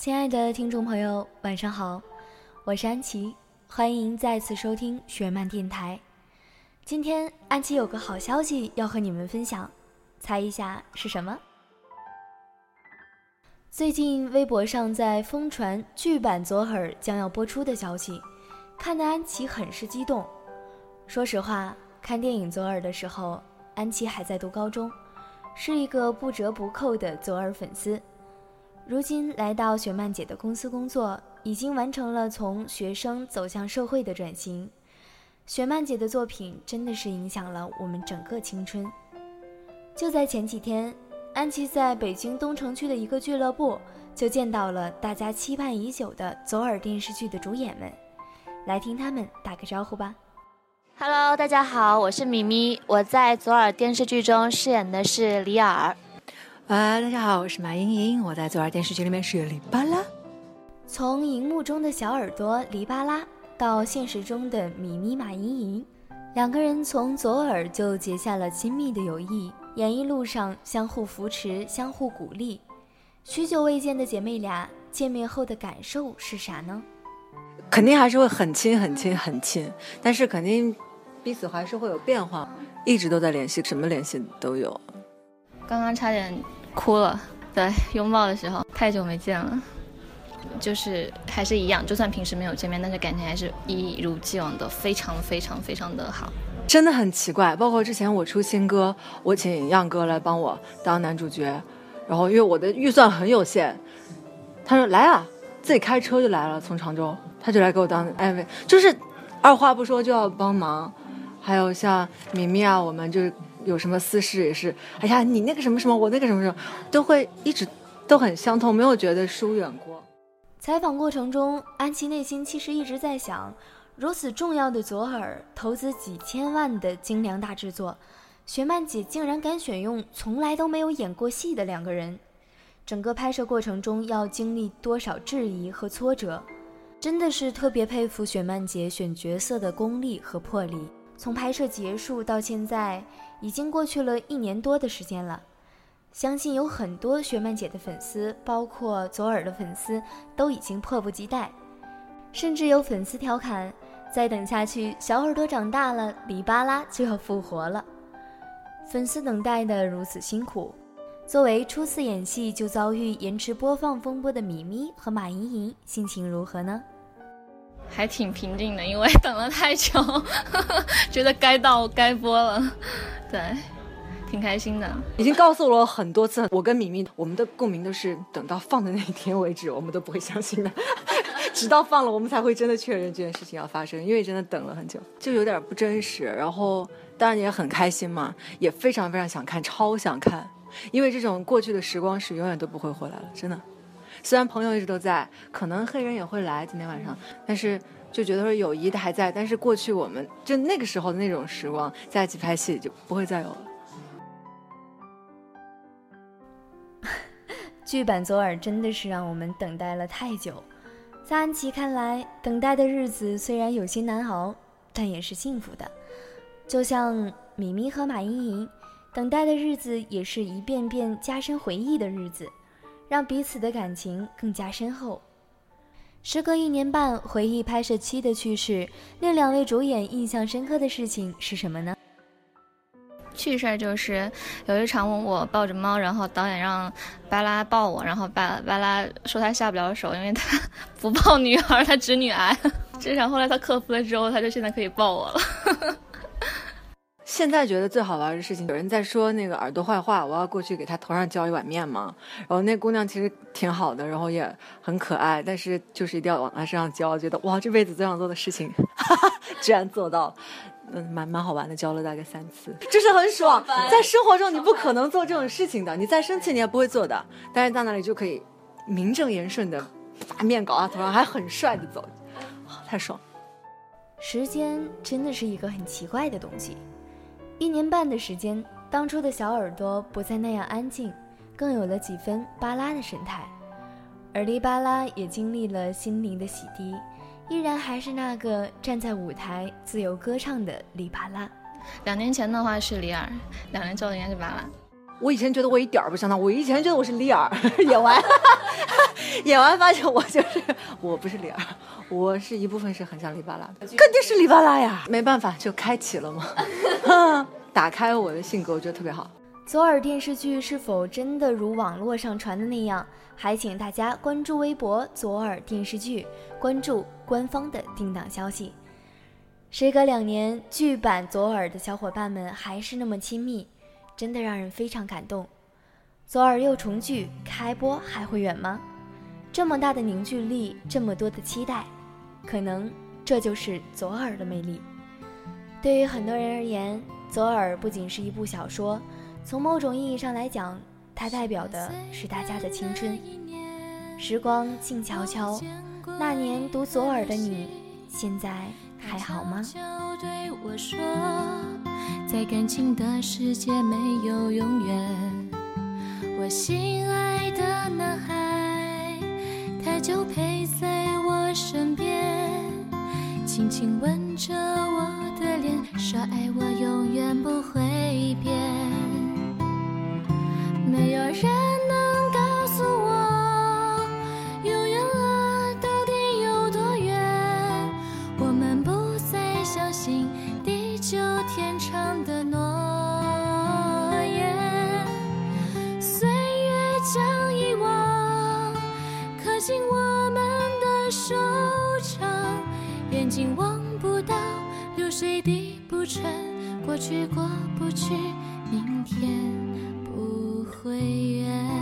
亲爱的听众朋友，晚上好，我是安琪，欢迎再次收听雪漫电台。今天安琪有个好消息要和你们分享，猜一下是什么？最近微博上在疯传剧版《左耳》将要播出的消息，看得安琪很是激动。说实话，看电影《左耳》的时候，安琪还在读高中，是一个不折不扣的左耳粉丝。如今来到雪漫姐的公司工作，已经完成了从学生走向社会的转型。雪漫姐的作品真的是影响了我们整个青春。就在前几天，安琪在北京东城区的一个俱乐部就见到了大家期盼已久的《左耳》电视剧的主演们，来听他们打个招呼吧。Hello，大家好，我是咪咪，我在《左耳》电视剧中饰演的是李尔。啊，大家好，我是马莹莹，我在《左耳》电视剧里面是黎巴拉。从荧幕中的小耳朵黎巴拉到现实中的米米马莹莹，两个人从左耳就结下了亲密的友谊，演艺路上相互扶持、相互鼓励。许久未见的姐妹俩见面后的感受是啥呢？肯定还是会很亲、很亲、很亲，但是肯定彼此还是会有变化，一直都在联系，什么联系都有。刚刚差点。哭了，对，拥抱的时候太久没见了，就是还是一样，就算平时没有见面，但是感情还是一如既往的非常非常非常的好。真的很奇怪，包括之前我出新歌，我请样哥来帮我当男主角，然后因为我的预算很有限，他说来啊，自己开车就来了，从常州，他就来给我当 MV，就是二话不说就要帮忙。还有像米米啊，我们就是。有什么私事也是，哎呀，你那个什么什么，我那个什么什么，都会一直都很相通，没有觉得疏远过。采访过程中，安琪内心其实一直在想，如此重要的左耳，投资几千万的精良大制作，雪漫姐竟然敢选用从来都没有演过戏的两个人，整个拍摄过程中要经历多少质疑和挫折，真的是特别佩服雪漫姐选角色的功力和魄力。从拍摄结束到现在，已经过去了一年多的时间了。相信有很多雪漫姐的粉丝，包括左耳的粉丝，都已经迫不及待。甚至有粉丝调侃：“再等下去，小耳朵长大了，里巴拉就要复活了。”粉丝等待的如此辛苦，作为初次演戏就遭遇延迟播放风波的米咪和马莹莹，心情如何呢？还挺平静的，因为等了太久，觉得该到该播了，对，挺开心的。已经告诉了很多次，我跟米米，我们的共鸣都是等到放的那一天为止，我们都不会相信的，直到放了，我们才会真的确认这件事情要发生，因为真的等了很久，就有点不真实。然后当然也很开心嘛，也非常非常想看，超想看，因为这种过去的时光是永远都不会回来了，真的。虽然朋友一直都在，可能黑人也会来今天晚上，但是就觉得说友谊的还在，但是过去我们就那个时候的那种时光，在一起拍戏就不会再有了。剧版左耳真的是让我们等待了太久，在安琪看来，等待的日子虽然有些难熬，但也是幸福的。就像米咪和马莹莹，等待的日子也是一遍遍加深回忆的日子。让彼此的感情更加深厚。时隔一年半，回忆拍摄期的趣事，令两位主演印象深刻的事情是什么呢？趣事儿就是有一场我抱着猫，然后导演让巴拉抱我，然后巴巴拉说他下不了手，因为他 不抱女孩，他直女癌。这场后来他克服了之后，他就现在可以抱我了。现在觉得最好玩的事情，有人在说那个耳朵坏话，我要过去给他头上浇一碗面嘛。然后那姑娘其实挺好的，然后也很可爱，但是就是一定要往他身上浇，觉得哇，这辈子最想做的事情，哈 哈居然做到了，嗯，蛮蛮好玩的，浇了大概三次，就是很爽。在生活中你不可能做这种事情的，你再生气你也不会做的，但是到那里就可以名正言顺的把面搞到头上，还很帅的走，太爽。时间真的是一个很奇怪的东西。一年半的时间，当初的小耳朵不再那样安静，更有了几分巴拉的神态，而黎巴拉也经历了心灵的洗涤，依然还是那个站在舞台自由歌唱的黎巴拉。两年前的话是李尔，两年之后应该是巴拉。我以前觉得我一点儿不像他，我以前觉得我是李尔 演完，演完发现我就是我不是李儿，我是一部分是很像黎巴拉的，肯定是黎巴拉呀，没办法就开启了嘛，打开我的性格，我觉得特别好。左耳电视剧是否真的如网络上传的那样？还请大家关注微博左耳电视剧，关注官方的定档消息。时隔两年，剧版左耳的小伙伴们还是那么亲密，真的让人非常感动。左耳又重聚，开播还会远吗？这么大的凝聚力，这么多的期待，可能这就是左耳的魅力。对于很多人而言，左耳不仅是一部小说。从某种意义上来讲，它代表的是大家的青春。时光静悄悄，那年读左耳的你，现在还好吗？对我说在感情的世界没有永远，我心爱的男孩，他就陪在我身边，轻轻吻着我的脸，说爱我永远不会天长的诺言。岁月将遗忘刻进我们的手掌，眼睛望不到，流水滴不成，过去过不去，明天不。会远。